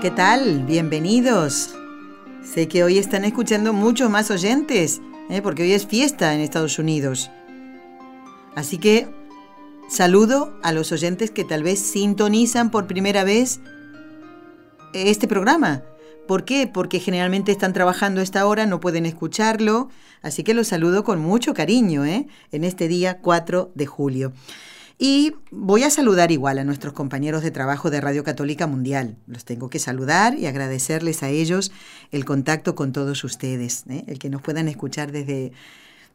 ¿Qué tal? Bienvenidos. Sé que hoy están escuchando muchos más oyentes, ¿eh? porque hoy es fiesta en Estados Unidos. Así que saludo a los oyentes que tal vez sintonizan por primera vez este programa. ¿Por qué? Porque generalmente están trabajando a esta hora, no pueden escucharlo, así que los saludo con mucho cariño ¿eh? en este día 4 de julio. Y voy a saludar igual a nuestros compañeros de trabajo de Radio Católica Mundial. Los tengo que saludar y agradecerles a ellos el contacto con todos ustedes, ¿eh? el que nos puedan escuchar desde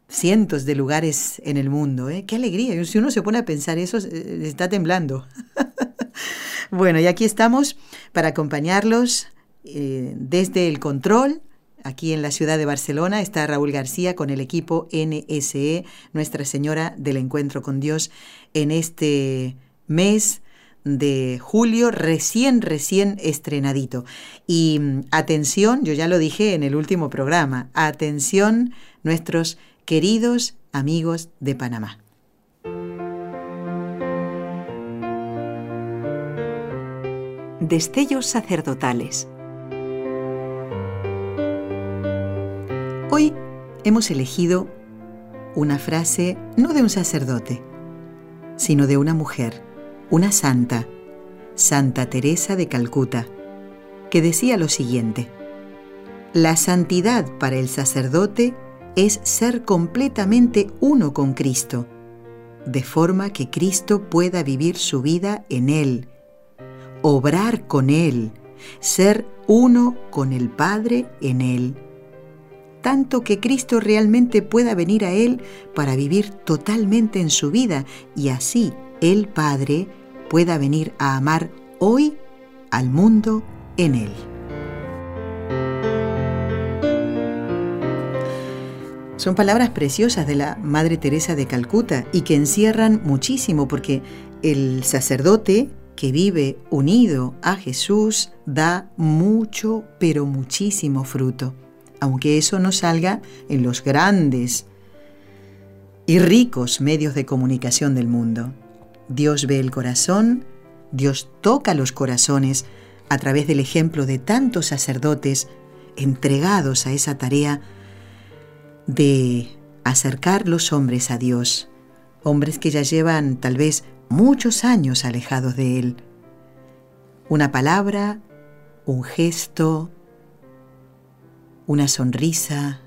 cientos de lugares en el mundo. ¿eh? Qué alegría. Si uno se pone a pensar eso, está temblando. bueno, y aquí estamos para acompañarlos eh, desde el control Aquí en la ciudad de Barcelona está Raúl García con el equipo NSE, Nuestra Señora del Encuentro con Dios, en este mes de julio recién, recién estrenadito. Y mm, atención, yo ya lo dije en el último programa, atención nuestros queridos amigos de Panamá. Destellos sacerdotales Hoy hemos elegido una frase no de un sacerdote, sino de una mujer, una santa, Santa Teresa de Calcuta, que decía lo siguiente, La santidad para el sacerdote es ser completamente uno con Cristo, de forma que Cristo pueda vivir su vida en Él, obrar con Él, ser uno con el Padre en Él tanto que Cristo realmente pueda venir a Él para vivir totalmente en su vida y así el Padre pueda venir a amar hoy al mundo en Él. Son palabras preciosas de la Madre Teresa de Calcuta y que encierran muchísimo porque el sacerdote que vive unido a Jesús da mucho, pero muchísimo fruto aunque eso no salga en los grandes y ricos medios de comunicación del mundo. Dios ve el corazón, Dios toca los corazones a través del ejemplo de tantos sacerdotes entregados a esa tarea de acercar los hombres a Dios, hombres que ya llevan tal vez muchos años alejados de Él. Una palabra, un gesto, una sonrisa,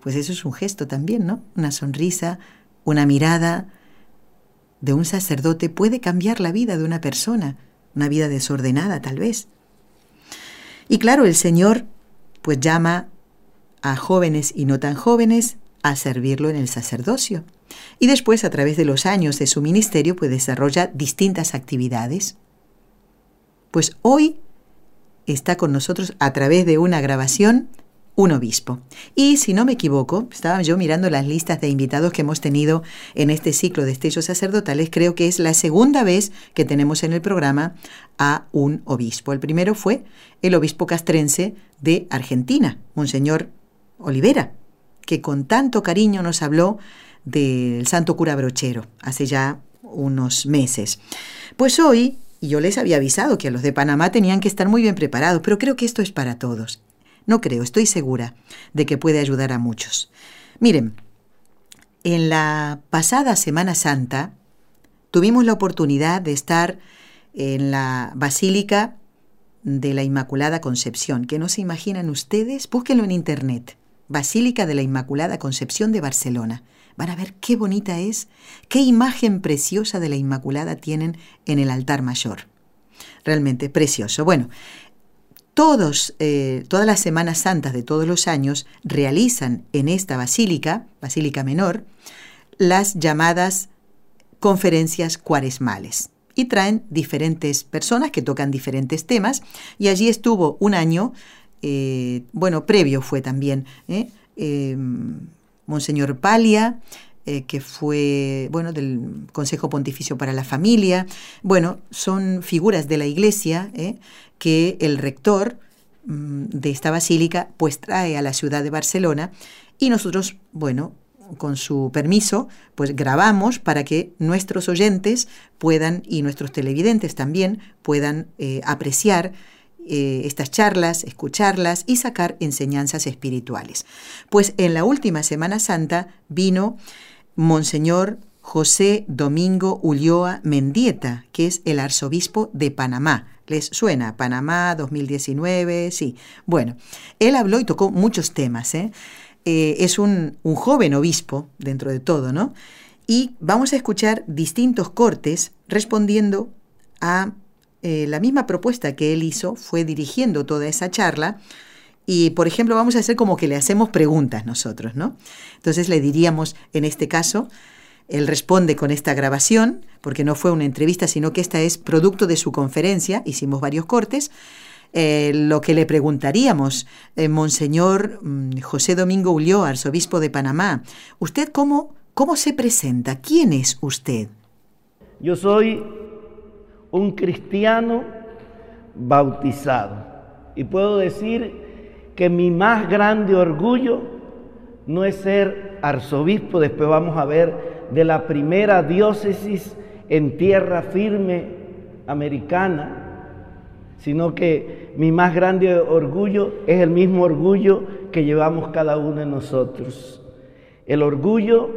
pues eso es un gesto también, ¿no? Una sonrisa, una mirada de un sacerdote puede cambiar la vida de una persona, una vida desordenada tal vez. Y claro, el Señor pues llama a jóvenes y no tan jóvenes a servirlo en el sacerdocio. Y después, a través de los años de su ministerio, pues desarrolla distintas actividades. Pues hoy está con nosotros a través de una grabación un obispo. Y si no me equivoco, estaba yo mirando las listas de invitados que hemos tenido en este ciclo de estellos sacerdotales, creo que es la segunda vez que tenemos en el programa a un obispo. El primero fue el obispo castrense de Argentina, Monseñor Olivera, que con tanto cariño nos habló del santo cura brochero hace ya unos meses. Pues hoy, y yo les había avisado que a los de Panamá tenían que estar muy bien preparados, pero creo que esto es para todos. No creo, estoy segura de que puede ayudar a muchos. Miren, en la pasada Semana Santa tuvimos la oportunidad de estar en la Basílica de la Inmaculada Concepción, que no se imaginan ustedes, búsquenlo en internet. Basílica de la Inmaculada Concepción de Barcelona. Van a ver qué bonita es, qué imagen preciosa de la Inmaculada tienen en el altar mayor. Realmente precioso. Bueno, todos, eh, todas las Semanas Santas de todos los años realizan en esta basílica, basílica menor, las llamadas conferencias cuaresmales. y traen diferentes personas que tocan diferentes temas y allí estuvo un año, eh, bueno, previo fue también, ¿eh? Monseñor Palia, eh, que fue, bueno, del Consejo Pontificio para la Familia. Bueno, son figuras de la Iglesia que el rector mm, de esta basílica pues trae a la ciudad de Barcelona y nosotros, bueno, con su permiso, pues grabamos para que nuestros oyentes puedan, y nuestros televidentes también, puedan eh, apreciar eh, estas charlas, escucharlas y sacar enseñanzas espirituales. Pues en la última Semana Santa vino Monseñor José Domingo Ulloa Mendieta, que es el arzobispo de Panamá. ¿Les suena? Panamá 2019, sí. Bueno, él habló y tocó muchos temas. ¿eh? Eh, es un, joven obispo dentro de todo, ¿no? Y vamos a escuchar distintos cortes respondiendo a eh, la misma propuesta que él hizo, fue dirigiendo toda esa charla. Y, por ejemplo, vamos a hacer como que le hacemos preguntas nosotros, ¿no? Entonces le diríamos, en este caso, él responde con esta grabación, porque no fue una entrevista, sino que esta es producto de su conferencia, hicimos varios cortes, eh, lo que le preguntaríamos, eh, Monseñor mm, José Domingo Ulloa, arzobispo de Panamá, ¿usted cómo, cómo se presenta? ¿Quién es usted? Yo soy un cristiano bautizado y puedo decir que mi más grande orgullo no es ser arzobispo, después vamos a ver, de la primera diócesis en tierra firme americana, sino que mi más grande orgullo es el mismo orgullo que llevamos cada uno de nosotros. El orgullo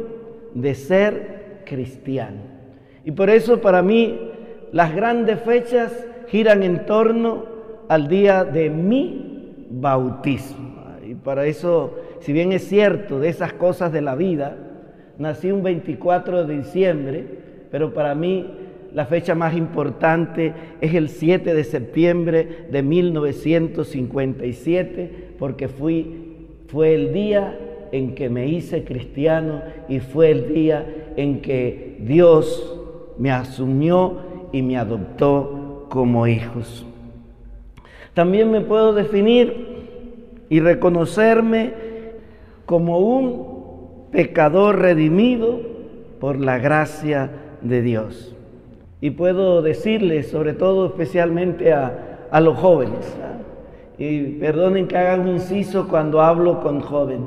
de ser cristiano. Y por eso para mí las grandes fechas giran en torno al día de mi bautismo. Y para eso, si bien es cierto de esas cosas de la vida, nací un 24 de diciembre, pero para mí la fecha más importante es el 7 de septiembre de 1957, porque fui, fue el día en que me hice cristiano y fue el día en que Dios me asumió y me adoptó como hijos. También me puedo definir y reconocerme como un pecador redimido por la gracia de Dios. Y puedo decirles, sobre todo especialmente a, los jóvenes, y perdonen que hagan un inciso cuando hablo con joven.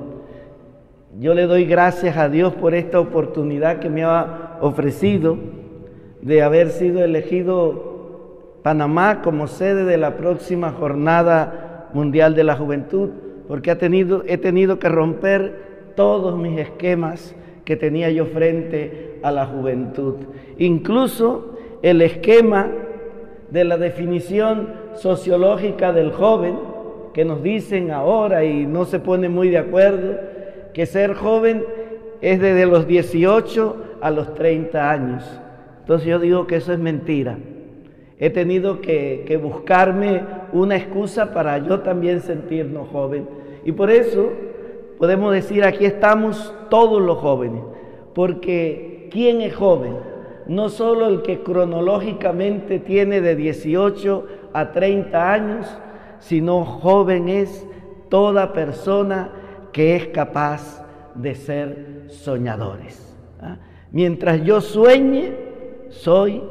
Yo le doy gracias a Dios por esta oportunidad que me ha ofrecido de haber sido elegido Panamá como sede de la próxima jornada mundial de la juventud, porque he tenido que romper todos mis esquemas que tenía yo frente a la juventud. Incluso el esquema de la definición sociológica del joven, que nos dicen ahora y no se pone muy de acuerdo, que ser joven es desde los 18 a los 30 años. Entonces yo digo que eso es mentira. He tenido que, buscarme una excusa para yo también sentirnos joven. Y por eso podemos decir, aquí estamos todos los jóvenes, porque ¿quién es joven? no solo el que cronológicamente tiene de 18 a 30 años, sino joven es toda persona que es capaz de ser soñadores. ¿ah? Mientras yo sueñe, soy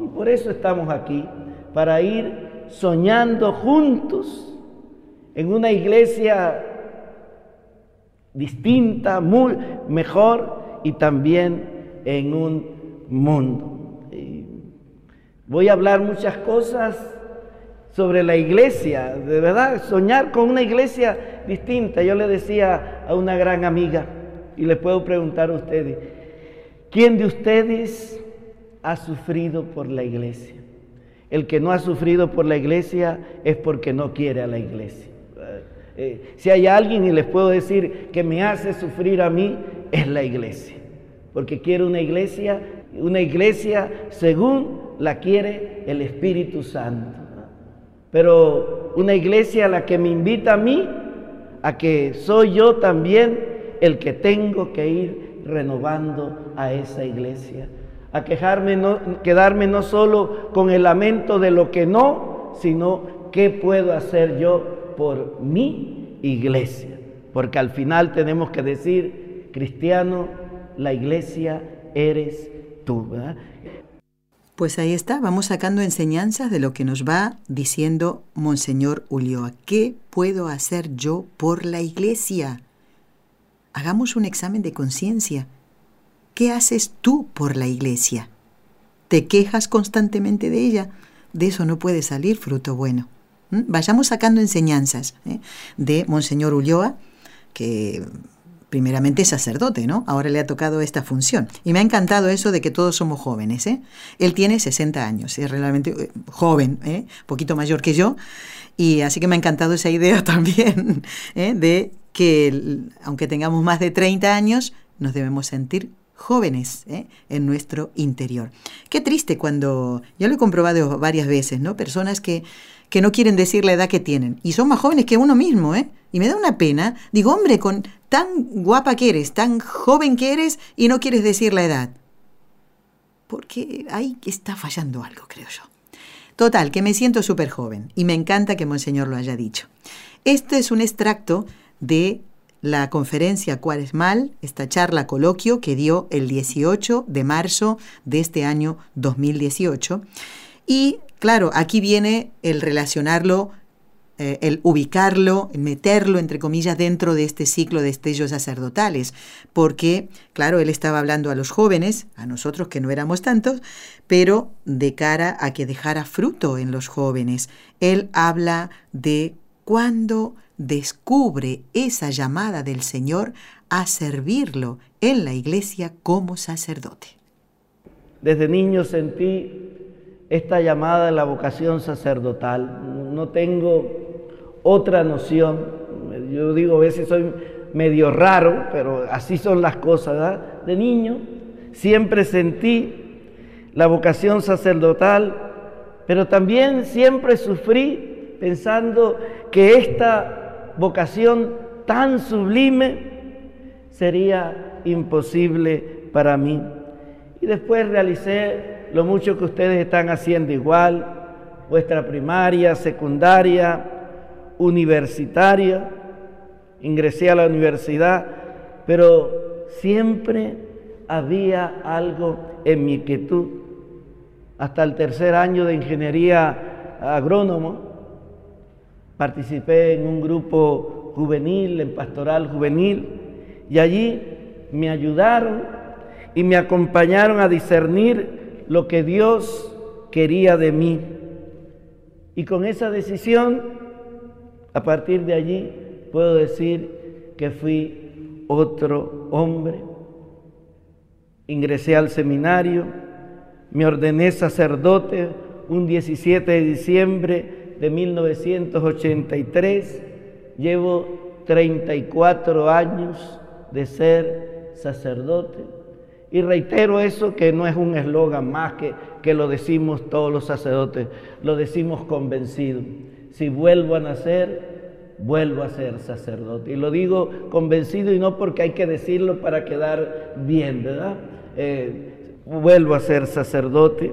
Y por eso estamos aquí, para ir soñando juntos en una iglesia distinta, muy mejor y también en un mundo. voy a hablar muchas cosas sobre la iglesia, de verdad, soñar con una iglesia distinta. Yo le decía a una gran amiga, y le puedo preguntar a ustedes, ¿quién de ustedes ha sufrido por la iglesia? El que no ha sufrido por la iglesia es porque no quiere a la iglesia. Eh, si hay alguien y les puedo decir que me hace sufrir a mí, es la iglesia. Porque quiero una iglesia una iglesia según la quiere el Espíritu Santo. Pero una iglesia a la que me invita a mí, a que soy yo también el que tengo que ir renovando a esa iglesia, a quejarme, no, quedarme no solo con el lamento de lo que no, sino qué puedo hacer yo por mi iglesia. Porque al final tenemos que decir, cristiano, la iglesia eres tú. Pues ahí está, vamos sacando enseñanzas de lo que nos va diciendo Monseñor Ulloa. ¿Qué puedo hacer yo por la iglesia? Hagamos un examen de conciencia. ¿Qué haces tú por la iglesia? ¿Te quejas constantemente de ella? De eso no puede salir fruto bueno. Vayamos sacando enseñanzas ¿eh? de Monseñor Ulloa, que primeramente es sacerdote, ¿no? Ahora le ha tocado esta función. Y me ha encantado eso de que todos somos jóvenes, ¿eh? Él tiene 60 años, es realmente eh, joven, ¿eh? poquito mayor que yo, y así que me ha encantado esa idea también, de que aunque tengamos más de 30 años, nos debemos sentir jóvenes ¿eh? en nuestro interior. Qué triste cuando, ya lo he comprobado varias veces, ¿no? Personas que, que no quieren decir la edad que tienen y son más jóvenes que uno mismo, ¿eh? Y me da una pena, digo, hombre, con tan guapa que eres, tan joven que eres y no quieres decir la edad. Porque ahí está fallando algo, creo yo. Total, que me siento súper joven y me encanta que Monseñor lo haya dicho. Este es un extracto de la conferencia Cuaresmal, esta charla coloquio que dio el 18 de marzo de este año 2018. Y claro, aquí viene el relacionarlo eh, el ubicarlo, meterlo, entre comillas, dentro de este ciclo de estellos sacerdotales, porque, claro, él estaba hablando a los jóvenes, a nosotros que no éramos tantos, pero de cara a que dejara fruto en los jóvenes. Él habla de cuando descubre esa llamada del Señor a servirlo en la iglesia como sacerdote. Desde niño sentí esta llamada de la vocación sacerdotal. No tengo otra noción. Yo digo, a veces soy medio raro, pero así son las cosas. De niño siempre sentí la vocación sacerdotal, pero también siempre sufrí pensando que esta vocación tan sublime sería imposible para mí. Y después realicé lo mucho que ustedes están haciendo igual, vuestra primaria, secundaria, universitaria, ingresé a la universidad, pero siempre había algo en mi quietud. Hasta el tercer año de ingeniería agrónomo, participé en un grupo juvenil, en pastoral juvenil, y allí me ayudaron y me acompañaron a discernir lo que Dios quería de mí. Y con esa decisión a partir de allí puedo decir que fui otro hombre. Ingresé al seminario, me ordené sacerdote un 17 de diciembre de 1983. Llevo 34 años de ser sacerdote. Y reitero eso que no es un eslogan más que, que lo decimos todos los sacerdotes, lo decimos convencidos si vuelvo a nacer, vuelvo a ser sacerdote. Y lo digo convencido y no porque hay que decirlo para quedar bien, ¿verdad? Eh, vuelvo a ser sacerdote.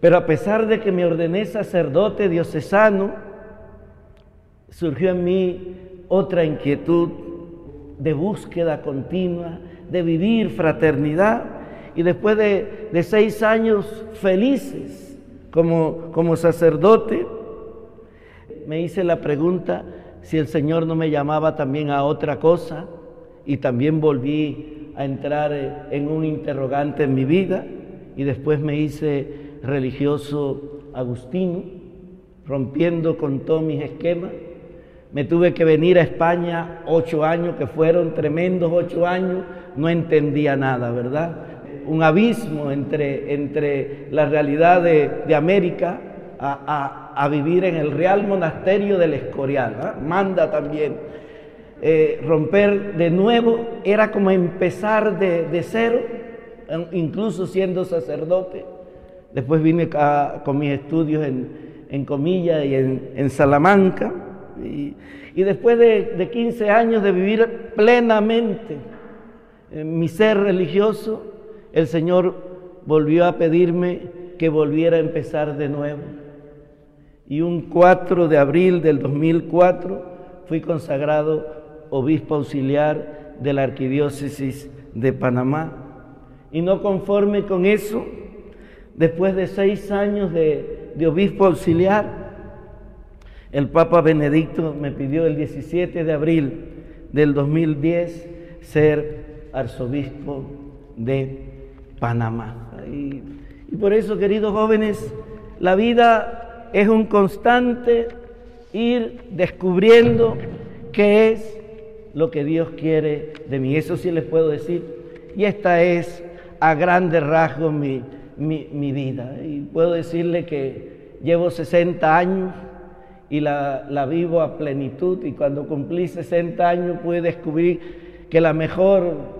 Pero a pesar de que me ordené sacerdote diocesano, surgió en mí otra inquietud de búsqueda continua, de vivir fraternidad. Y después de, de seis años felices como, como sacerdote, me hice la pregunta si el Señor no me llamaba también a otra cosa y también volví a entrar en un interrogante en mi vida y después me hice religioso agustino, rompiendo con todos mis esquemas. Me tuve que venir a España ocho años, que fueron tremendos ocho años, no entendía nada, ¿verdad? Un abismo entre, entre la realidad de, de América a, vivir en el Real Monasterio del Escorial. ¿ah? Manda también. Eh, romper de nuevo era como empezar de, cero, incluso siendo sacerdote. Después vine con mis estudios en, Comilla y en, Salamanca. Y, después de, de, 15 años de vivir plenamente en mi ser religioso, el Señor volvió a pedirme que volviera a empezar de nuevo. Y un 4 de abril del 2004 fui consagrado obispo auxiliar de la arquidiócesis de Panamá. Y no conforme con eso, después de seis años de, obispo auxiliar, el Papa Benedicto me pidió el 17 de abril del 2010 ser arzobispo de Panamá. Y, y por eso, queridos jóvenes, la vida es un constante ir descubriendo qué es lo que Dios quiere de mí. Eso sí les puedo decir. Y esta es a grandes rasgos mi, mi, vida. Y puedo decirle que llevo 60 años y la, la, vivo a plenitud. Y cuando cumplí 60 años pude descubrir que la mejor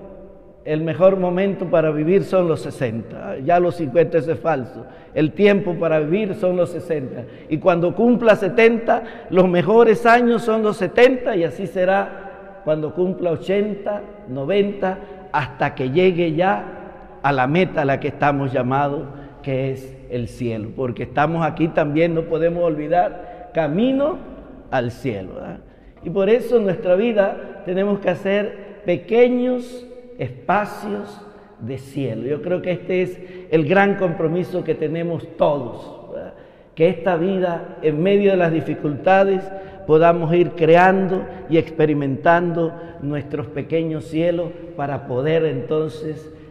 el mejor momento para vivir son los 60. Ya los 50 es falso. El tiempo para vivir son los 60. Y cuando cumpla 70, los mejores años son los 70 y así será cuando cumpla 80, 90, hasta que llegue ya a la meta a la que estamos llamados, que es el cielo. Porque estamos aquí también, no podemos olvidar, camino al cielo. Y por eso en nuestra vida tenemos que hacer pequeños espacios de cielo. Yo creo que este es el gran compromiso que tenemos todos, que esta vida en medio de las dificultades podamos ir creando y experimentando nuestros pequeños cielos para poder entonces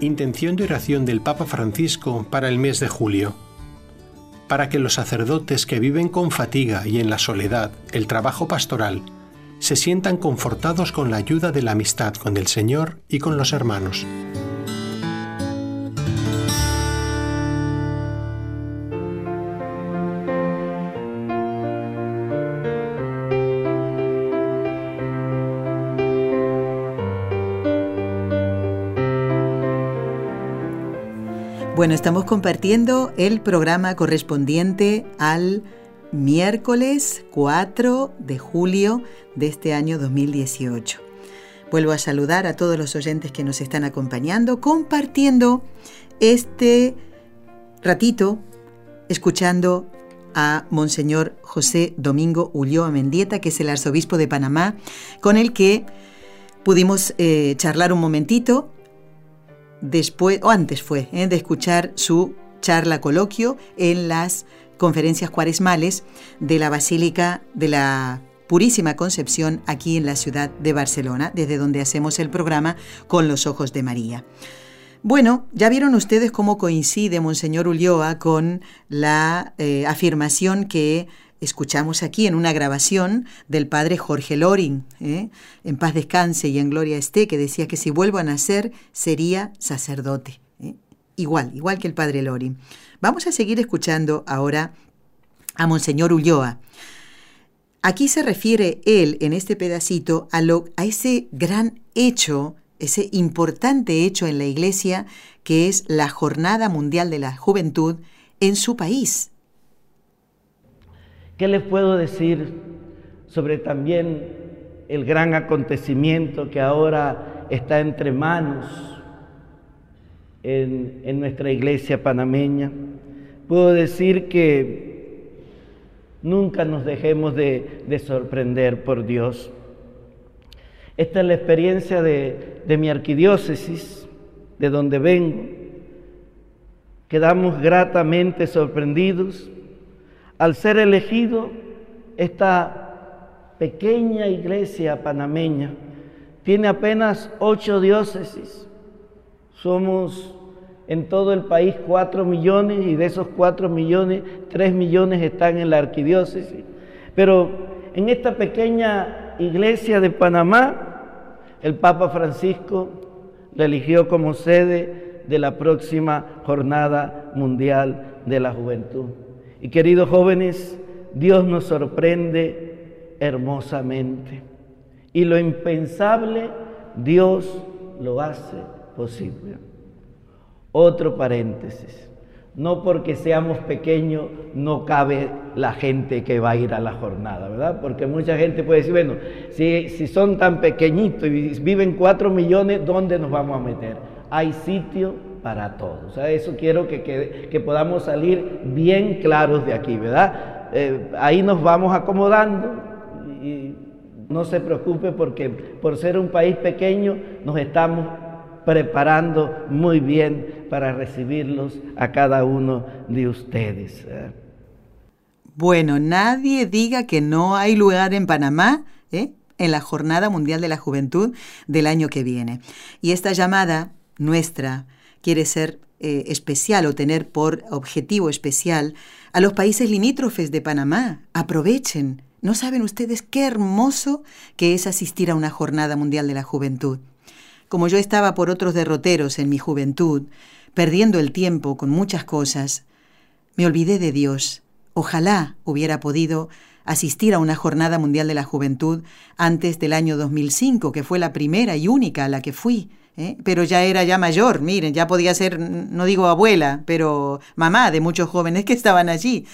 Intención de oración del Papa Francisco para el mes de julio para que los sacerdotes que viven con fatiga y en la soledad el trabajo pastoral se sientan confortados con la ayuda de la amistad con el Señor y con los hermanos. Bueno, estamos compartiendo el programa correspondiente al miércoles 4 de julio de este año 2018. Vuelvo a saludar a todos los oyentes que nos están acompañando, compartiendo este ratito, escuchando a Monseñor José Domingo Ulloa Mendieta, que es el arzobispo de Panamá, con el que pudimos eh, charlar un momentito después, o antes fue, ¿eh? de escuchar su charla coloquio en las conferencias cuaresmales de la Basílica de la Purísima Concepción aquí en la ciudad de Barcelona, desde donde hacemos el programa con los ojos de María. Bueno, ya vieron ustedes cómo coincide Monseñor Ulloa con la eh, afirmación que escuchamos aquí en una grabación del padre Jorge Loring, ¿eh? en paz descanse y en gloria esté, que decía que si vuelvo a nacer sería sacerdote. ¿eh? Igual, igual que el padre Loring. Vamos a seguir escuchando ahora a Monseñor Ulloa. Aquí se refiere él en este pedacito a, lo, a ese gran hecho, ese importante hecho en la Iglesia, que es la Jornada Mundial de la Juventud en su país, ¿Qué les puedo decir sobre también el gran acontecimiento que ahora está entre manos en, nuestra iglesia panameña? Puedo decir que nunca nos dejemos de, sorprender por Dios. Esta es la experiencia de, de mi arquidiócesis, de donde vengo. Quedamos gratamente sorprendidos al ser elegido esta pequeña iglesia panameña, tiene apenas ocho diócesis. Somos en todo el país cuatro millones y de esos cuatro millones, tres millones están en la arquidiócesis. Pero en esta pequeña iglesia de Panamá, el Papa Francisco la eligió como sede de la próxima Jornada Mundial de la Juventud. Y queridos jóvenes, Dios nos sorprende hermosamente. Y lo impensable, Dios lo hace posible. Otro paréntesis. No porque seamos pequeños no cabe la gente que va a ir a la jornada, ¿verdad? Porque mucha gente puede decir, bueno, si, si son tan pequeñitos y viven cuatro millones, ¿dónde nos vamos a meter? Hay sitio para todos. O sea, eso quiero que, que, podamos salir bien claros de aquí, ¿verdad? Eh, ahí nos vamos acomodando y no se preocupe porque por ser un país pequeño nos estamos preparando muy bien para recibirlos a cada uno de ustedes. ¿eh? Bueno, nadie diga que no hay lugar en Panamá ¿eh? en la Jornada Mundial de la Juventud del año que viene. Y esta llamada nuestra quiere ser eh, especial o tener por objetivo especial a los países limítrofes de Panamá. Aprovechen. ¿No saben ustedes qué hermoso que es asistir a una Jornada Mundial de la Juventud? Como yo estaba por otros derroteros en mi juventud, perdiendo el tiempo con muchas cosas, me olvidé de Dios. Ojalá hubiera podido asistir a una Jornada Mundial de la Juventud antes del año 2005, que fue la primera y única a la que fui. ¿Eh? Pero ya era ya mayor, miren, ya podía ser, no digo abuela, pero mamá de muchos jóvenes que estaban allí.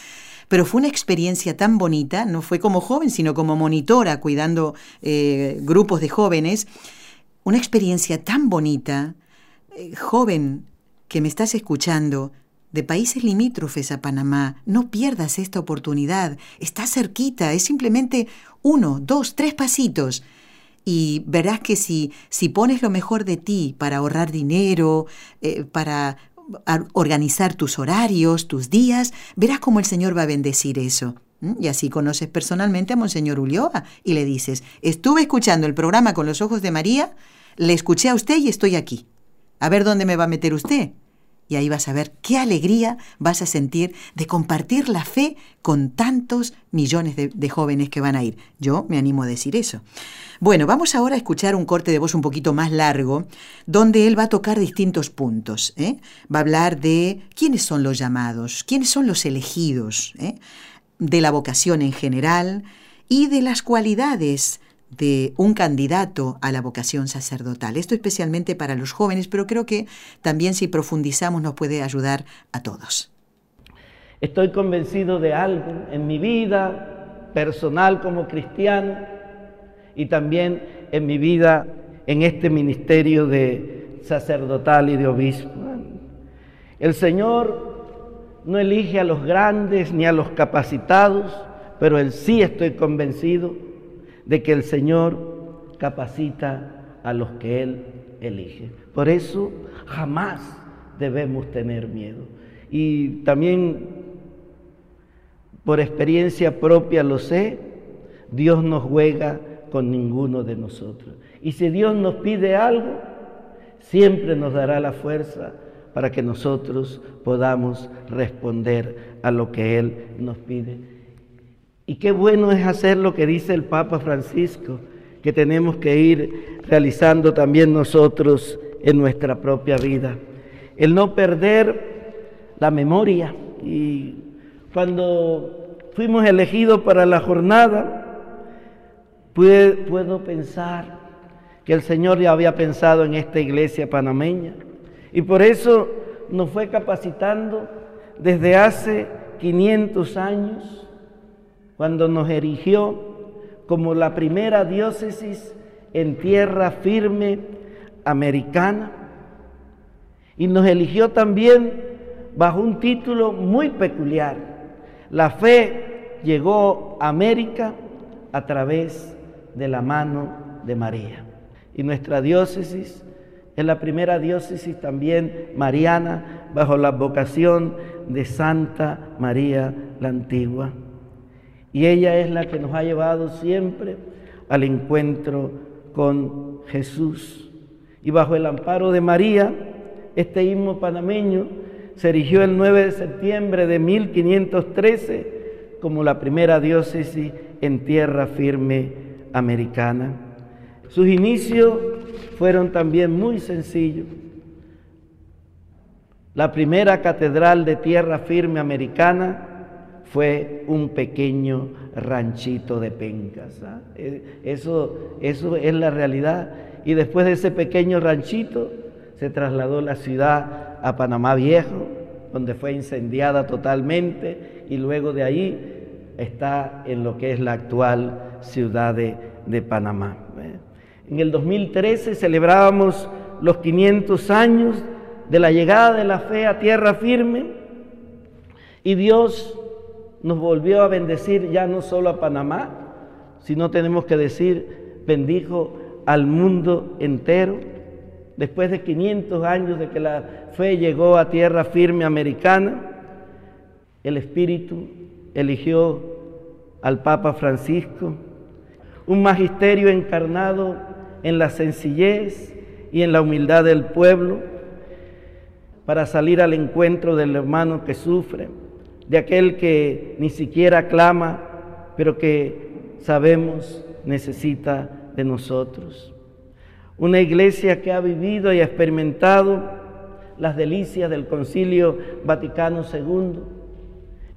Pero fue una experiencia tan bonita, no fue como joven, sino como monitora cuidando eh, grupos de jóvenes, una experiencia tan bonita, eh, joven que me estás escuchando, de países limítrofes a Panamá, no pierdas esta oportunidad. Está cerquita, es simplemente uno, dos, tres pasitos. Y verás que si, si pones lo mejor de ti para ahorrar dinero, eh, para organizar tus horarios, tus días, verás cómo el Señor va a bendecir eso. Y así conoces personalmente a Monseñor Ulloa y le dices, estuve escuchando el programa con los ojos de María le escuché a usted y estoy aquí. A ver dónde me va a meter usted. Y ahí vas a ver qué alegría vas a sentir de compartir la fe con tantos millones de, jóvenes que van a ir. Yo me animo a decir eso. Bueno, vamos ahora a escuchar un corte de voz un poquito más largo, donde él va a tocar distintos puntos. ¿eh? Va a hablar de quiénes son los llamados, quiénes son los elegidos, ¿eh? de la vocación en general y de las cualidades de un candidato a la vocación sacerdotal. Esto especialmente para los jóvenes, pero creo que también si profundizamos nos puede ayudar a todos. Estoy convencido de algo en mi vida personal como cristiano y también en mi vida en este ministerio de sacerdotal y de obispo. El Señor no elige a los grandes ni a los capacitados, pero Él sí estoy convencido de que el Señor capacita a los que Él elige. Por eso jamás debemos tener miedo. Y también por experiencia propia lo sé, Dios no juega con ninguno de nosotros. Y si Dios nos pide algo, siempre nos dará la fuerza para que nosotros podamos responder a lo que Él nos pide. Y qué bueno es hacer lo que dice el Papa Francisco, que tenemos que ir realizando también nosotros en nuestra propia vida. El no perder la memoria. Y cuando fuimos elegidos para la jornada, puedo pensar que el Señor ya había pensado en esta iglesia panameña. Y por eso nos fue capacitando desde hace 500 años cuando nos erigió como la primera diócesis en tierra firme americana y nos eligió también bajo un título muy peculiar. La fe llegó a América a través de la mano de María. Y nuestra diócesis es la primera diócesis también mariana bajo la vocación de Santa María la Antigua. Y ella es la que nos ha llevado siempre al encuentro con Jesús. Y bajo el amparo de María, este himno panameño se erigió el 9 de septiembre de 1513 como la primera diócesis en tierra firme americana. Sus inicios fueron también muy sencillos. La primera catedral de tierra firme americana fue un pequeño ranchito de pencas. ¿ah? Eh, eso, eso es la realidad. Y después de ese pequeño ranchito se trasladó la ciudad a Panamá Viejo, donde fue incendiada totalmente y luego de ahí está en lo que es la actual ciudad de, de Panamá. ¿eh? En el 2013 celebrábamos los 500 años de la llegada de la fe a tierra firme y Dios nos volvió a bendecir ya no solo a Panamá, sino tenemos que decir, bendijo al mundo entero. Después de 500 años de que la fe llegó a tierra firme americana, el Espíritu eligió al Papa Francisco, un magisterio encarnado en la sencillez y en la humildad del pueblo, para salir al encuentro del hermano que sufre, de aquel que ni siquiera clama, pero que sabemos necesita de nosotros. Una iglesia que ha vivido y experimentado las delicias del Concilio Vaticano II.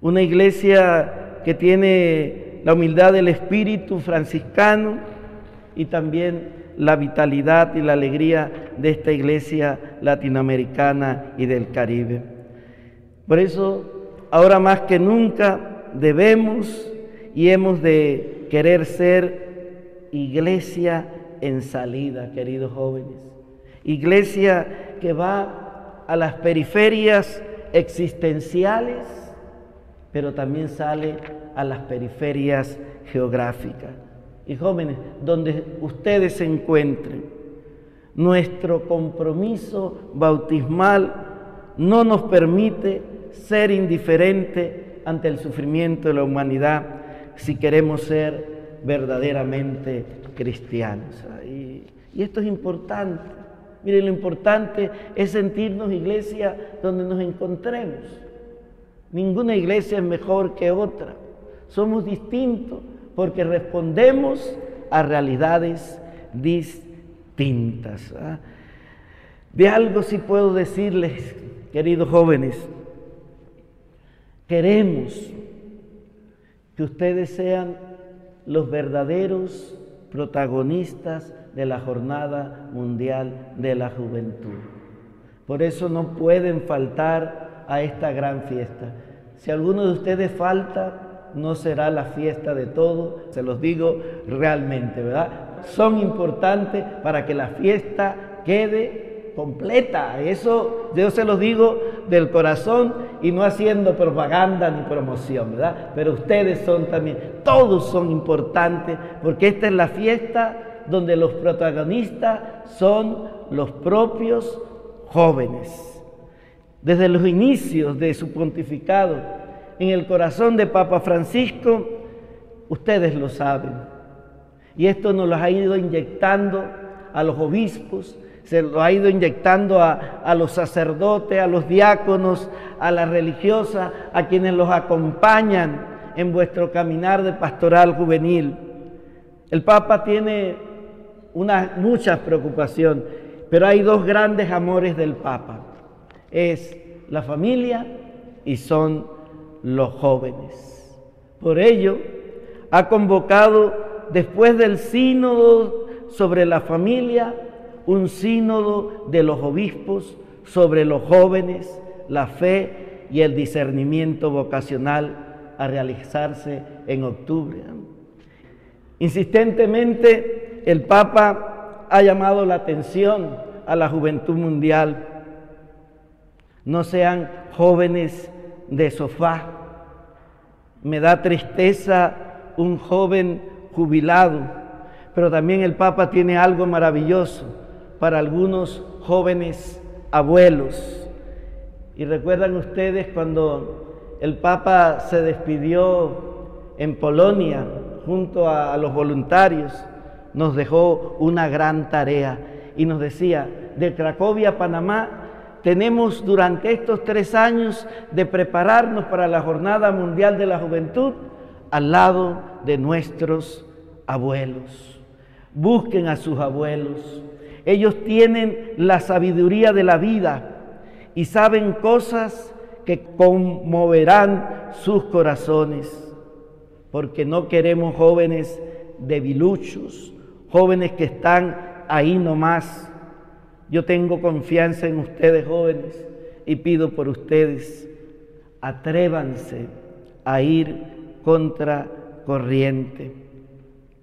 Una iglesia que tiene la humildad del espíritu franciscano y también la vitalidad y la alegría de esta iglesia latinoamericana y del Caribe. Por eso ahora más que nunca debemos y hemos de querer ser iglesia en salida, queridos jóvenes. Iglesia que va a las periferias existenciales, pero también sale a las periferias geográficas. Y jóvenes, donde ustedes se encuentren, nuestro compromiso bautismal no nos permite ser indiferente ante el sufrimiento de la humanidad si queremos ser verdaderamente cristianos. Y, esto es importante. Miren, lo importante es sentirnos iglesia donde nos encontremos. Ninguna iglesia es mejor que otra. Somos distintos porque respondemos a realidades distintas. ¿ah? De algo sí puedo decirles, queridos jóvenes, Queremos que ustedes sean los verdaderos protagonistas de la Jornada Mundial de la Juventud. Por eso no pueden faltar a esta gran fiesta. Si alguno de ustedes falta, no será la fiesta de todos, se los digo realmente, ¿verdad? Son importantes para que la fiesta quede completa. Eso yo se los digo del corazón y no haciendo propaganda ni promoción, ¿verdad? Pero ustedes son también, todos son importantes porque esta es la fiesta donde los protagonistas son los propios jóvenes. Desde los inicios de su pontificado, en el corazón de Papa Francisco, ustedes lo saben. Y esto nos lo ha ido inyectando a los obispos, se lo ha ido inyectando a, los sacerdotes, a los diáconos, a la religiosa, a quienes los acompañan en vuestro caminar de pastoral juvenil. El Papa tiene muchas preocupaciones, pero hay dos grandes amores del Papa. Es la familia y son los jóvenes. Por ello, ha convocado después del sínodo sobre la familia, un sínodo de los obispos sobre los jóvenes, la fe y el discernimiento vocacional a realizarse en octubre. Insistentemente el Papa ha llamado la atención a la juventud mundial. No sean jóvenes de sofá. Me da tristeza un joven jubilado, pero también el Papa tiene algo maravilloso para algunos jóvenes abuelos. Y recuerdan ustedes cuando el Papa se despidió en Polonia junto a, los voluntarios, nos dejó una gran tarea y nos decía, de Cracovia a Panamá, tenemos durante estos tres años de prepararnos para la Jornada Mundial de la Juventud al lado de nuestros abuelos. Busquen a sus abuelos. Ellos tienen la sabiduría de la vida y saben cosas que conmoverán sus corazones. Porque no queremos jóvenes debiluchos, jóvenes que están ahí nomás. Yo tengo confianza en ustedes jóvenes y pido por ustedes, atrévanse a ir contra corriente.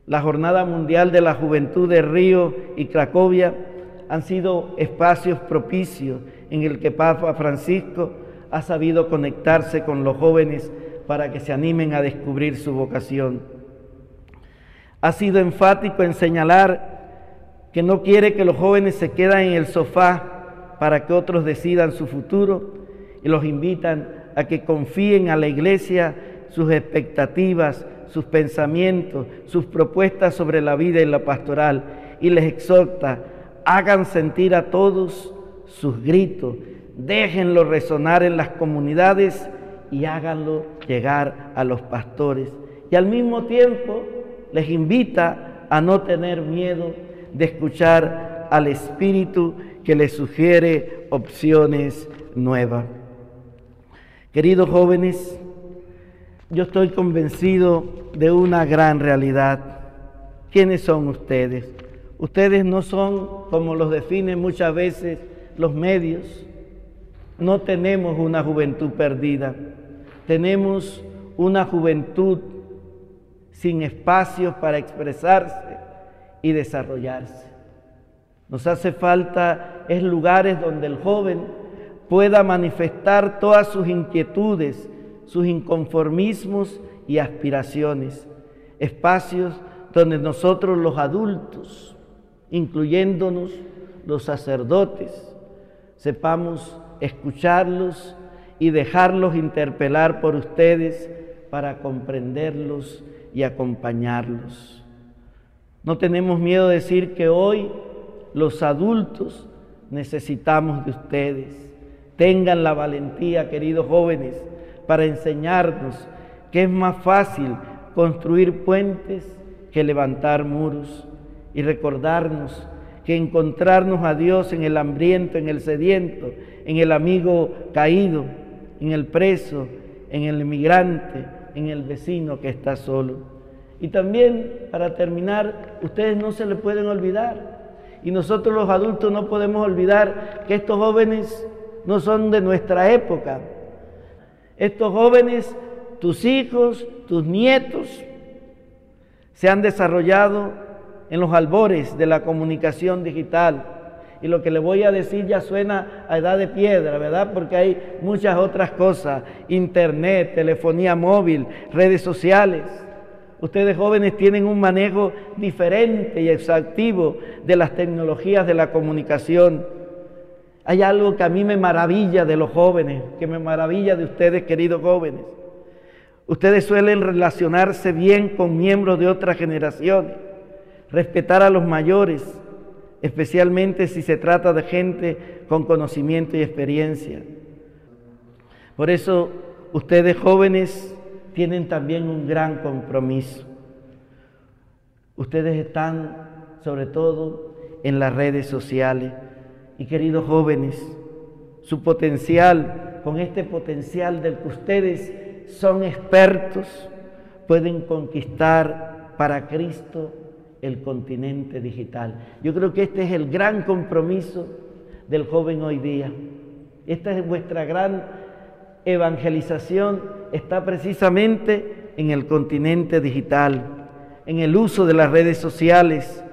La Jornada Mundial de la Juventud de Río y Cracovia han sido espacios propicios en el que Papa Francisco ha sabido conectarse con los jóvenes para que se animen a descubrir su vocación. Ha sido enfático en señalar que no quiere que los jóvenes se queden en el sofá para que otros decidan su futuro y los invitan a que confíen a la iglesia sus expectativas, sus pensamientos, sus propuestas sobre la vida y la pastoral y les exhorta, hagan sentir a todos sus gritos, déjenlo resonar en las comunidades y háganlo llegar a los pastores. Y al mismo tiempo les invita a no tener miedo de escuchar al Espíritu que les sugiere opciones nuevas. Queridos jóvenes, yo estoy convencido de una gran realidad. ¿Quiénes son ustedes? Ustedes no son, como los definen muchas veces los medios, no tenemos una juventud perdida, tenemos una juventud sin espacios para expresarse y desarrollarse. Nos hace falta es lugares donde el joven pueda manifestar todas sus inquietudes, sus inconformismos y aspiraciones. Espacios donde nosotros los adultos, incluyéndonos los sacerdotes, sepamos escucharlos y dejarlos interpelar por ustedes para comprenderlos y acompañarlos. No tenemos miedo de decir que hoy los adultos necesitamos de ustedes. Tengan la valentía, queridos jóvenes, para enseñarnos que es más fácil construir puentes que levantar muros y recordarnos que encontrarnos a Dios en el hambriento, en el sediento, en el amigo caído, en el preso, en el inmigrante, en el vecino que está solo. Y también, para terminar, ustedes no se le pueden olvidar. Y nosotros los adultos no podemos olvidar que estos jóvenes no son de nuestra época. Estos jóvenes, tus hijos, tus nietos, se han desarrollado en los albores de la comunicación digital. Y lo que le voy a decir ya suena a edad de piedra, ¿verdad? Porque hay muchas otras cosas, internet, telefonía móvil, redes sociales. Ustedes jóvenes tienen un manejo diferente y exhaustivo de las tecnologías de la comunicación. Hay algo que a mí me maravilla de los jóvenes, que me maravilla de ustedes, queridos jóvenes. Ustedes suelen relacionarse bien con miembros de otras generaciones, respetar a los mayores, especialmente si se trata de gente con conocimiento y experiencia. Por eso ustedes jóvenes tienen también un gran compromiso. Ustedes están sobre todo en las redes sociales y queridos jóvenes, su potencial, con este potencial del que ustedes son expertos, pueden conquistar para Cristo el continente digital. Yo creo que este es el gran compromiso del joven hoy día. Esta es vuestra gran evangelización, está precisamente en el continente digital, en el uso de las redes sociales.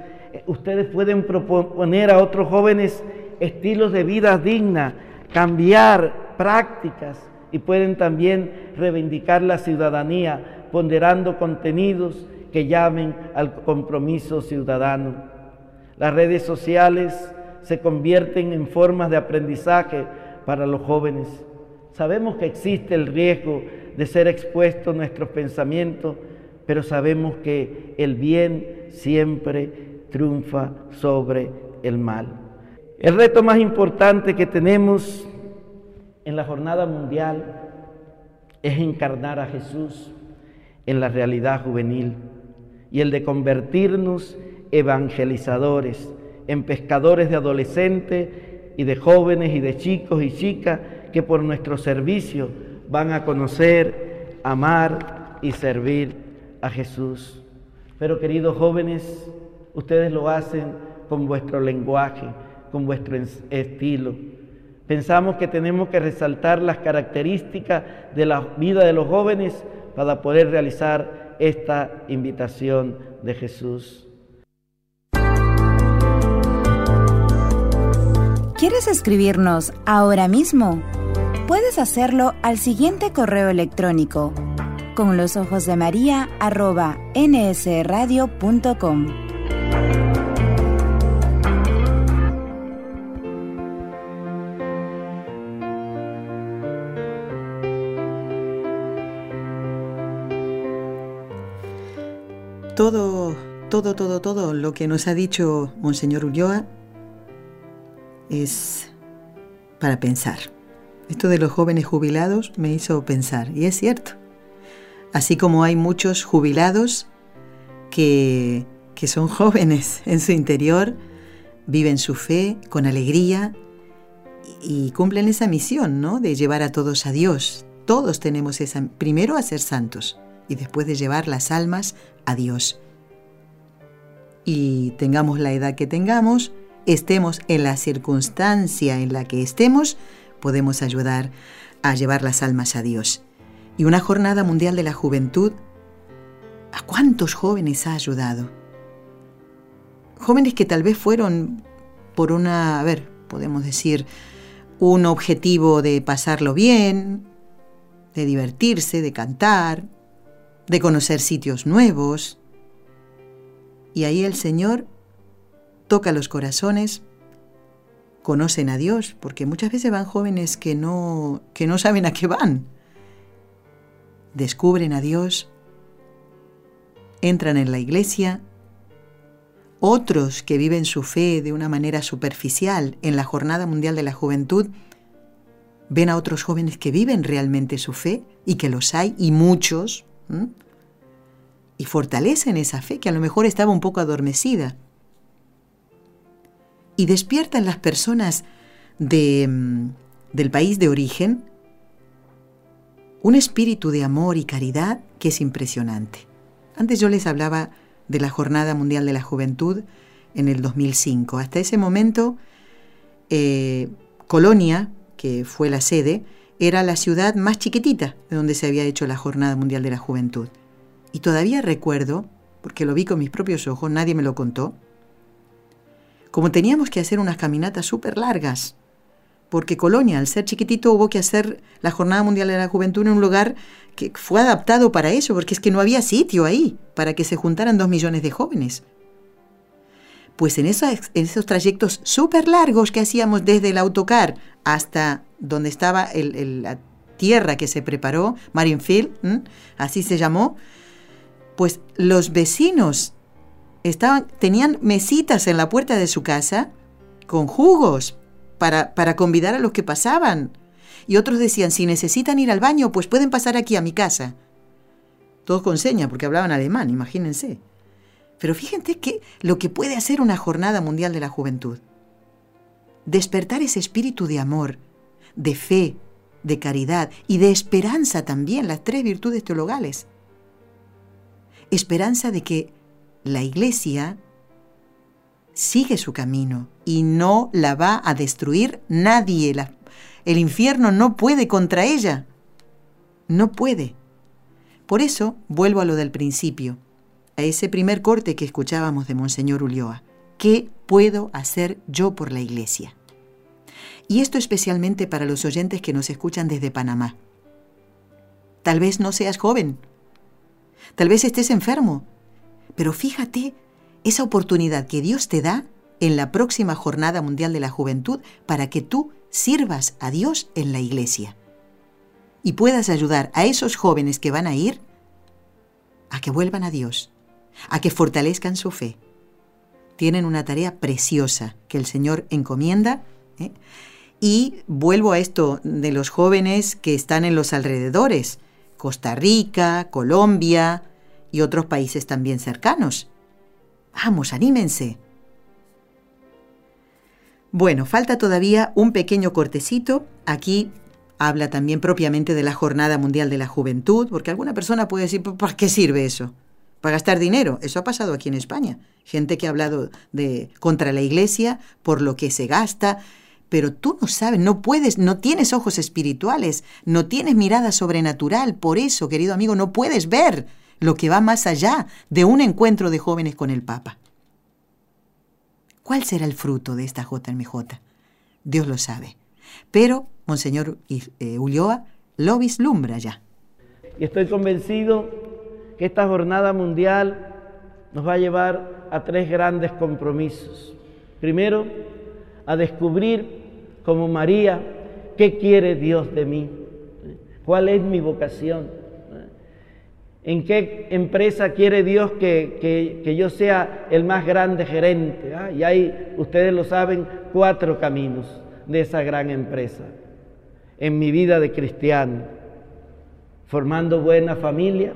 Ustedes pueden proponer a otros jóvenes estilos de vida digna, cambiar prácticas y pueden también reivindicar la ciudadanía ponderando contenidos que llamen al compromiso ciudadano. Las redes sociales se convierten en formas de aprendizaje para los jóvenes. Sabemos que existe el riesgo de ser expuestos nuestros pensamientos, pero sabemos que el bien siempre triunfa sobre el mal. El reto más importante que tenemos en la jornada mundial es encarnar a Jesús en la realidad juvenil. y el de convertirnos evangelizadores, en pescadores de adolescentes y de jóvenes y de chicos y chicas que por nuestro servicio van a conocer, amar y servir a Jesús. Pero queridos jóvenes, ustedes lo hacen con vuestro lenguaje, con vuestro estilo. Pensamos que tenemos que resaltar las características de la vida de los jóvenes para poder realizar esta invitación de Jesús. ¿Quieres escribirnos ahora mismo? Puedes hacerlo al siguiente correo electrónico con los ojos de María arroba nsradio.com. Todo, todo, todo, todo lo que nos ha dicho Monseñor Ulloa es para pensar. Esto de los jóvenes jubilados me hizo pensar, y es cierto. Así como hay muchos jubilados que, que son jóvenes en su interior, viven su fe con alegría y cumplen esa misión, ¿no? De llevar a todos a Dios. Todos tenemos esa, primero a ser santos y después de llevar las almas a Dios. Y tengamos la edad que tengamos, estemos en la circunstancia en la que estemos, podemos ayudar a llevar las almas a Dios. Y una jornada mundial de la juventud, ¿a cuántos jóvenes ha ayudado? Jóvenes que tal vez fueron por una, a ver, podemos decir, un objetivo de pasarlo bien, de divertirse, de cantar, de conocer sitios nuevos. Y ahí el Señor toca los corazones, conocen a Dios, porque muchas veces van jóvenes que no, que no saben a qué van. Descubren a Dios, entran en la iglesia, otros que viven su fe de una manera superficial en la Jornada Mundial de la Juventud, ven a otros jóvenes que viven realmente su fe y que los hay y muchos, y fortalecen esa fe que a lo mejor estaba un poco adormecida. Y despiertan las personas de, mm, del país de origen un espíritu de amor y caridad que es impresionante. Antes yo les hablaba de la Jornada Mundial de la Juventud en el 2005. Hasta ese momento, eh, Colonia, que fue la sede, era la ciudad más chiquitita de donde se había hecho la Jornada Mundial de la Juventud. Y todavía recuerdo, porque lo vi con mis propios ojos, nadie me lo contó, como teníamos que hacer unas caminatas súper largas, porque Colonia, al ser chiquitito, hubo que hacer la Jornada Mundial de la Juventud en un lugar que fue adaptado para eso, porque es que no había sitio ahí para que se juntaran dos millones de jóvenes. Pues en esos, en esos trayectos súper largos que hacíamos desde el autocar hasta donde estaba la tierra que se preparó, Marienfield, así se llamó, pues los vecinos tenían mesitas en la puerta de su casa con jugos para, para convidar a los que pasaban. Y otros decían, si necesitan ir al baño, pues pueden pasar aquí a mi casa. Todos con señas, porque hablaban alemán, imagínense. Pero fíjense que lo que puede hacer una jornada mundial de la juventud. Despertar ese espíritu de amor, de fe, de caridad y de esperanza también, las tres virtudes teologales esperanza de que la iglesia sigue su camino y no la va a destruir nadie. el infierno no puede contra ella. No puede. Por eso vuelvo a lo del principio, a ese primer corte que escuchábamos de Monseñor Ulloa. ¿Qué puedo hacer yo por la iglesia? Y esto especialmente para los oyentes que nos escuchan desde Panamá. Tal vez no seas joven, Tal vez estés enfermo, pero fíjate esa oportunidad que Dios te da en la próxima Jornada Mundial de la Juventud para que tú sirvas a Dios en la iglesia y puedas ayudar a esos jóvenes que van a ir a que vuelvan a Dios, a que fortalezcan su fe. Tienen una tarea preciosa que el Señor encomienda. ¿Eh? Y vuelvo a esto de los jóvenes que están en los alrededores. Costa Rica, Colombia, y otros países también cercanos. Vamos, anímense. Bueno, falta todavía un pequeño cortecito. Aquí habla también propiamente de la Jornada Mundial de la Juventud, porque alguna persona puede decir, ¿para qué sirve eso? Para gastar dinero. Eso ha pasado aquí en España. Gente que ha hablado de contra la iglesia por lo que se gasta, pero tú no sabes, no puedes, no tienes ojos espirituales, no tienes mirada sobrenatural, por eso, querido amigo, no puedes ver lo que va más allá de un encuentro de jóvenes con el Papa. ¿Cuál será el fruto de esta JMJ? Dios lo sabe. Pero Monseñor eh, Ulloa lo vislumbra ya. Y estoy convencido que esta jornada mundial nos va a llevar a tres grandes compromisos. Primero, a descubrir como María qué quiere Dios de mí, cuál es mi vocación, en qué empresa quiere Dios que, yo sea el más grande gerente. ¿ah? Y hay, ustedes lo saben, cuatro caminos de esa gran empresa en mi vida de cristiano, formando buena familia,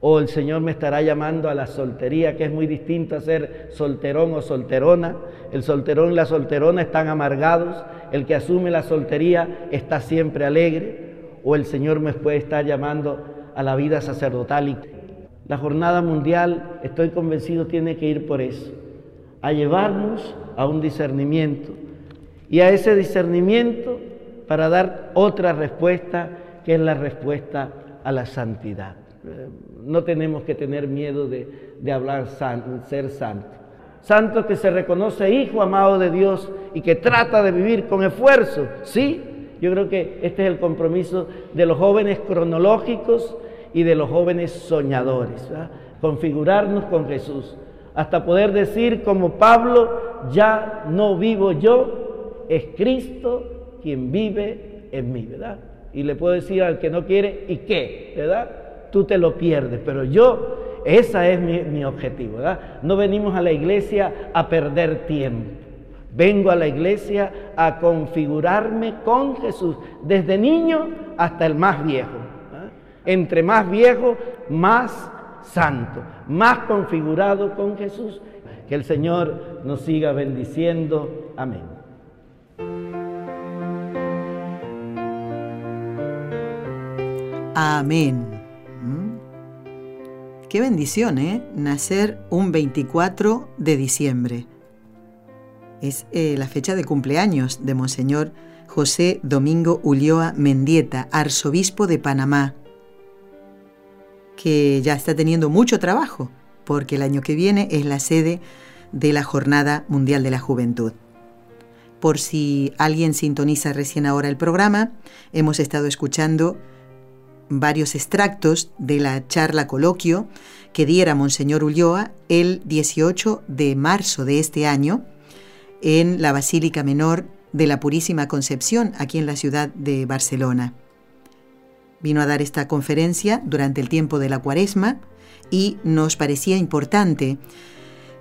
o el Señor me estará llamando a la soltería, que es muy distinto a ser solterón o solterona. El solterón y la solterona están amargados, el que asume la soltería está siempre alegre, o el Señor me puede estar llamando a la vida sacerdotal. La jornada mundial, estoy convencido, tiene que ir por eso, a llevarnos a un discernimiento. Y a ese discernimiento para dar otra respuesta que es la respuesta a la santidad. Eh, no tenemos que tener miedo de, hablar ser santo. Santo que se reconoce hijo amado de Dios y que trata de vivir con esfuerzo. Sí, yo creo que este es el compromiso de los jóvenes cronológicos y de los jóvenes soñadores. Configurarnos con Jesús. Hasta poder decir como Pablo, ya no vivo yo, es Cristo quien vive en mí, ¿verdad? Y le puedo decir al que no quiere, ¿y qué? ¿Verdad? Tú te lo pierdes, pero yo, esa es mi, objetivo, ¿verdad? No venimos a la iglesia a perder tiempo. Vengo a la iglesia a configurarme con Jesús, desde niño hasta el más viejo. Entre más viejo, más santo, más configurado con Jesús. Que el Señor nos siga bendiciendo. Amén. Amén. Qué bendición, ¿eh? Nacer un 24 de diciembre. Es eh, la fecha de cumpleaños de Monseñor José Domingo Ulloa Mendieta, arzobispo de Panamá, que ya está teniendo mucho trabajo, porque el año que viene es la sede de la Jornada Mundial de la Juventud. Por si alguien sintoniza recién ahora el programa, hemos estado escuchando varios extractos de la charla coloquio que diera Monseñor Ulloa el 18 de marzo de este año en la Basílica Menor de la Purísima Concepción, aquí en la ciudad de Barcelona. Vino a dar esta conferencia durante el tiempo de la cuaresma y nos parecía importante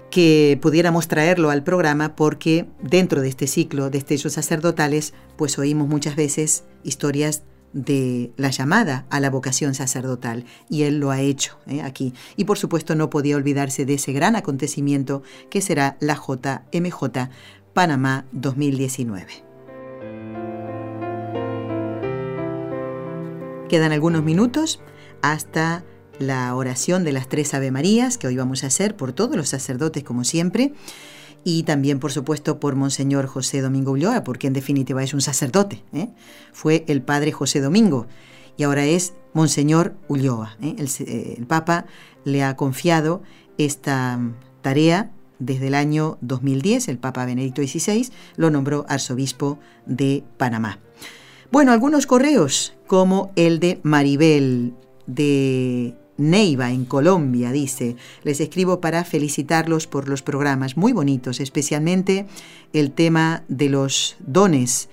que pudiéramos traerlo al programa porque dentro de este ciclo de estellos sacerdotales pues oímos muchas veces historias de la llamada a la vocación sacerdotal y él lo ha hecho ¿eh? aquí. Y por supuesto no podía olvidarse de ese gran acontecimiento que será la JMJ Panamá 2019. Quedan algunos minutos hasta la oración de las tres Ave Marías que hoy vamos a hacer por todos los sacerdotes como siempre y también, por supuesto, por Monseñor José Domingo Ulloa, porque en definitiva es un sacerdote. ¿eh? Fue el padre José Domingo y ahora es Monseñor Ulloa. ¿eh? Eh, el, Papa le ha confiado esta tarea desde el año 2010. El Papa Benedicto XVI lo nombró arzobispo de Panamá. Bueno, algunos correos, como el de Maribel de Neiva, en Colombia, dice, les escribo para felicitarlos por los programas muy bonitos, especialmente el tema de los dones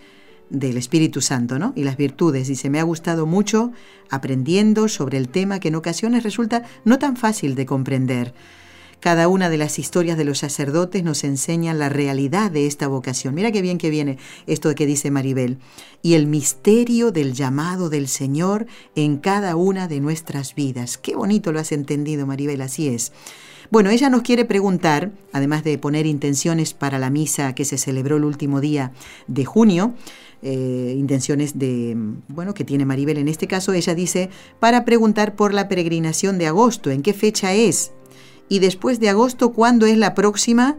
del Espíritu Santo ¿no? y las virtudes. Dice, me ha gustado mucho aprendiendo sobre el tema que en ocasiones resulta no tan fácil de comprender. Cada una de las historias de los sacerdotes nos enseña la realidad de esta vocación. Mira qué bien que viene esto que dice Maribel. Y el misterio del llamado del Señor en cada una de nuestras vidas. Qué bonito lo has entendido, Maribel, así es. Bueno, ella nos quiere preguntar, además de poner intenciones para la misa que se celebró el último día de junio, eh, intenciones de, bueno, que tiene Maribel en este caso, ella dice, para preguntar por la peregrinación de agosto, ¿en qué fecha es? Y después de agosto, ¿cuándo es la próxima?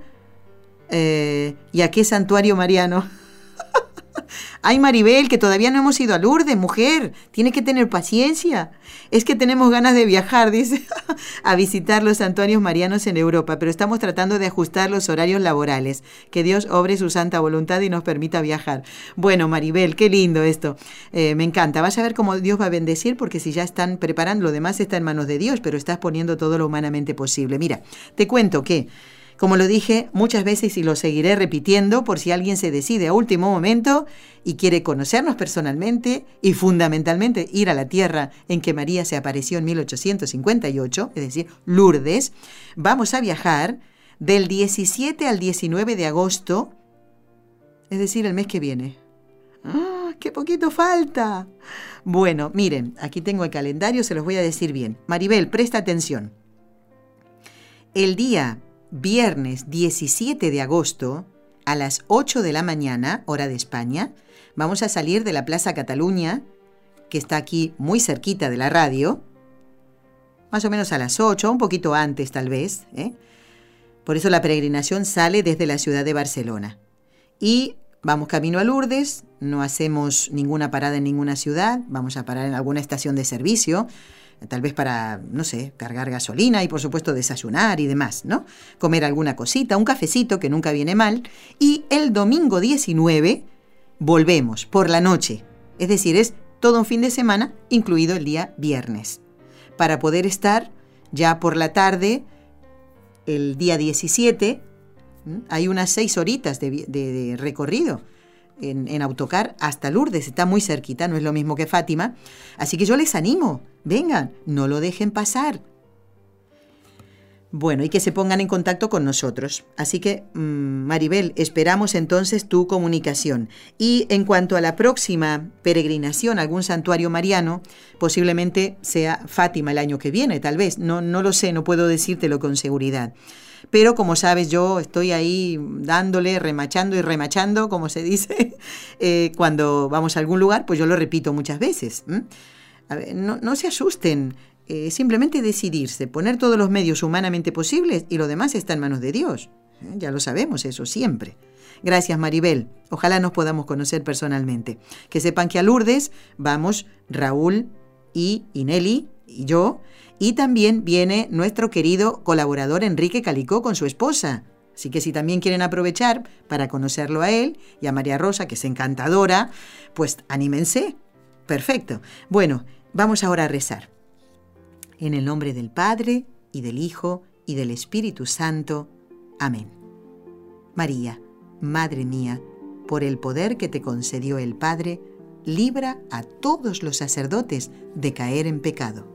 Eh, ¿Y a qué santuario mariano? Ay, Maribel, que todavía no hemos ido a Lourdes, mujer. Tiene que tener paciencia. Es que tenemos ganas de viajar, dice, a visitar los santuarios marianos en Europa, pero estamos tratando de ajustar los horarios laborales. Que Dios obre su santa voluntad y nos permita viajar. Bueno, Maribel, qué lindo esto. Eh, me encanta. Vas a ver cómo Dios va a bendecir, porque si ya están preparando, lo demás está en manos de Dios, pero estás poniendo todo lo humanamente posible. Mira, te cuento que como lo dije muchas veces y lo seguiré repitiendo por si alguien se decide a último momento y quiere conocernos personalmente y fundamentalmente ir a la tierra en que María se apareció en 1858, es decir, Lourdes, vamos a viajar del 17 al 19 de agosto, es decir, el mes que viene. ¡Ah, qué poquito falta! Bueno, miren, aquí tengo el calendario, se los voy a decir bien. Maribel, presta atención. El día viernes 17 de agosto, a las 8 de la mañana, hora de España, vamos a salir de la Plaza Cataluña, que está aquí muy cerquita de la radio, más o menos a las 8, un poquito antes tal vez. ¿eh? Por eso la peregrinación sale desde la ciudad de Barcelona. Y vamos camino a Lourdes, no hacemos ninguna parada en ninguna ciudad, vamos a parar en alguna estación de servicio tal vez para, no sé, cargar gasolina y por supuesto desayunar y demás, ¿no? Comer alguna cosita, un cafecito que nunca viene mal. Y el domingo 19 volvemos por la noche, es decir, es todo un fin de semana, incluido el día viernes, para poder estar ya por la tarde, el día 17, hay unas seis horitas de recorrido en, autocar hasta Lourdes, está muy cerquita, no es lo mismo que Fátima. Así que yo les animo, vengan, no lo dejen pasar. Bueno, y que se pongan en contacto con nosotros. Así que, mm, Maribel, esperamos entonces tu comunicación. Y en cuanto a la próxima peregrinación a algún santuario mariano, posiblemente sea Fátima el año que viene, tal vez. No, no lo sé, no puedo decírtelo con seguridad. Pero como sabes, yo estoy ahí dándole, remachando y remachando, como se dice, eh, cuando vamos a algún lugar, pues yo lo repito muchas veces. no, se asusten, eh, simplemente decidirse, poner todos los medios humanamente posibles y lo demás está en manos de Dios. ¿eh? Ya lo sabemos eso siempre. Gracias Maribel, ojalá nos podamos conocer personalmente. Que sepan que a Lourdes vamos Raúl y Ineli y yo, y también viene nuestro querido colaborador Enrique Calicó con su esposa. Así que si también quieren aprovechar para conocerlo a él y a María Rosa, que es encantadora, pues anímense. Perfecto. Bueno, vamos ahora a rezar. En el nombre del Padre, y del Hijo, y del Espíritu Santo. Amén. María, Madre mía, por el poder que te concedió el Padre, libra a todos los sacerdotes de caer en pecado.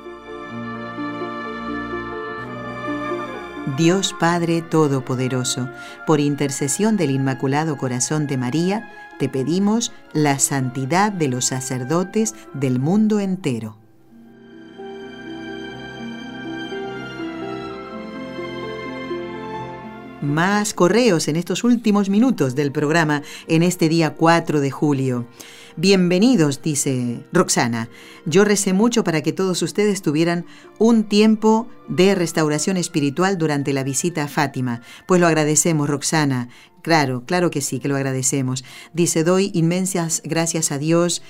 Dios Padre Todopoderoso, por intercesión del Inmaculado Corazón de María, te pedimos la santidad de los sacerdotes del mundo entero. Más correos en estos últimos minutos del programa en este día 4 de julio. Bienvenidos, dice Roxana. Yo recé mucho para que todos ustedes tuvieran un tiempo de restauración espiritual durante la visita a Fátima. Pues lo agradecemos, Roxana. Claro, claro que sí, que lo agradecemos. Dice, doy inmensas gracias a Dios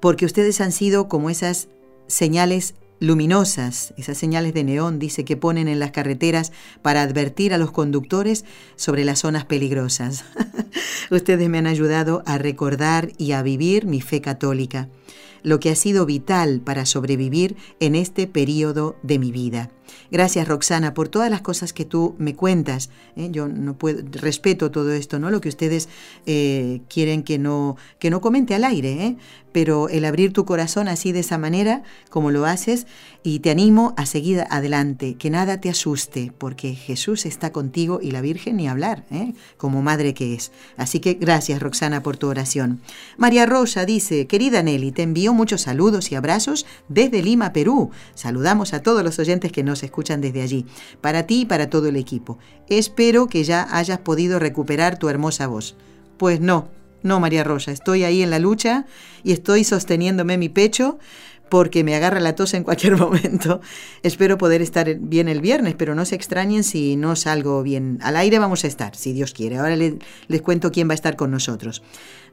porque ustedes han sido como esas señales luminosas, esas señales de neón, dice, que ponen en las carreteras para advertir a los conductores sobre las zonas peligrosas. Ustedes me han ayudado a recordar y a vivir mi fe católica, lo que ha sido vital para sobrevivir en este periodo de mi vida. Gracias Roxana por todas las cosas que tú me cuentas. ¿eh? Yo no puedo, respeto todo esto, ¿no? Lo que ustedes eh, quieren que no, que no comente al aire, ¿eh? pero el abrir tu corazón así de esa manera, como lo haces, y te animo a seguir adelante, que nada te asuste, porque Jesús está contigo y la Virgen ni hablar, como madre que es. Así que gracias Roxana por tu oración. María Rosa dice, querida Nelly, te envío muchos saludos y abrazos desde Lima, Perú. Saludamos a todos los oyentes que nos escuchan desde allí, para ti y para todo el equipo. Espero que ya hayas podido recuperar tu hermosa voz. Pues no, no, María Rosa, estoy ahí en la lucha y estoy sosteniéndome mi pecho porque me agarra la tos en cualquier momento. Espero poder estar bien el viernes, pero no se extrañen si no salgo bien. Al aire vamos a estar, si Dios quiere. Ahora les, les cuento quién va a estar con nosotros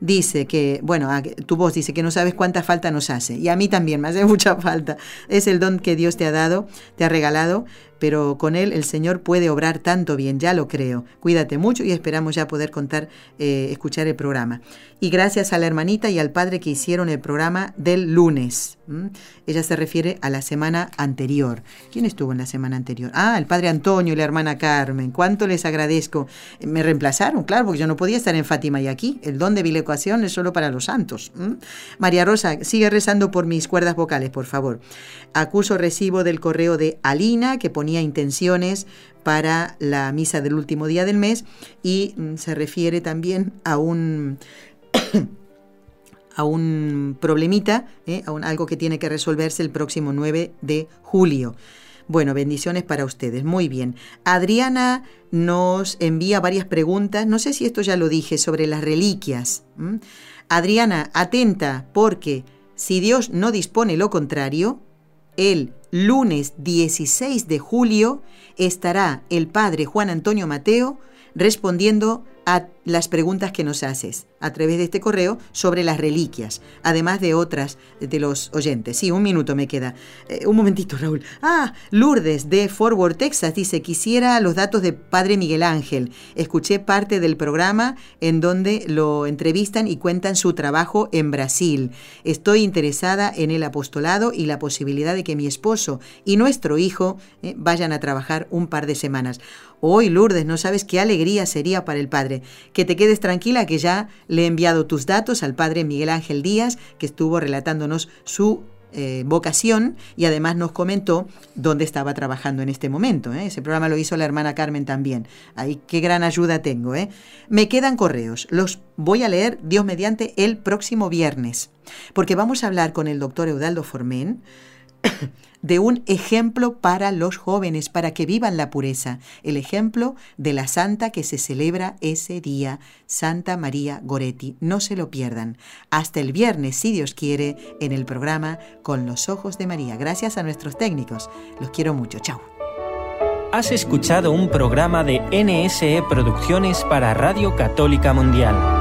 dice que, bueno, tu voz dice que no sabes cuánta falta nos hace. Y a mí también me hace mucha falta. Es el don que Dios te ha dado, te ha regalado, pero con él el Señor puede obrar tanto bien, ya lo creo. Cuídate mucho y esperamos ya poder contar, eh, escuchar el programa. Y gracias a la hermanita y al padre que hicieron el programa del lunes. Ella se refiere a la semana anterior. ¿Quién estuvo en la semana anterior? Ah, el padre Antonio y la hermana Carmen. ¿Cuánto les agradezco? Me reemplazaron, claro, porque yo no podía estar en Fátima y aquí. El don de Vileco es solo para los santos. María Rosa, sigue rezando por mis cuerdas vocales, por favor. Acuso recibo del correo de Alina, que ponía intenciones para la misa del último día del mes y mm, se refiere también a un... a un problemita, ¿eh? a algo que tiene que resolverse el próximo 9 de julio. Bueno, bendiciones para ustedes. Muy bien. Adriana nos envía varias preguntas. No sé si esto ya lo dije sobre las reliquias. Adriana, atenta, porque si Dios no dispone lo contrario, el lunes 16 de julio estará el padre Juan Antonio Mateo respondiendo a las preguntas que nos haces a través de este correo sobre las reliquias, además de otras de los oyentes. Sí, un minuto me queda. Eh, un momentito, Raúl. Ah, Lourdes de Fort Worth, Texas, dice, quisiera los datos de Padre Miguel Ángel. Escuché parte del programa en donde lo entrevistan y cuentan su trabajo en Brasil. Estoy interesada en el apostolado y la posibilidad de que mi esposo y nuestro hijo eh, vayan a trabajar un par de semanas. Hoy, Lourdes, no sabes qué alegría sería para el Que te quedes tranquila que ya le he enviado tus datos al padre Miguel Ángel Díaz, que estuvo relatándonos su eh, vocación y además nos comentó dónde estaba trabajando en este momento. ¿eh? Ese programa lo hizo la hermana Carmen también. Ahí qué gran ayuda tengo. ¿eh? Me quedan correos. Los voy a leer, Dios mediante, el próximo viernes. Porque vamos a hablar con el doctor Eudaldo Formén de un ejemplo para los jóvenes, para que vivan la pureza, el ejemplo de la santa que se celebra ese día, Santa María Goretti. No se lo pierdan. Hasta el viernes, si Dios quiere, en el programa Con los Ojos de María. Gracias a nuestros técnicos. Los quiero mucho. Chao. Has escuchado un programa de NSE Producciones para Radio Católica Mundial.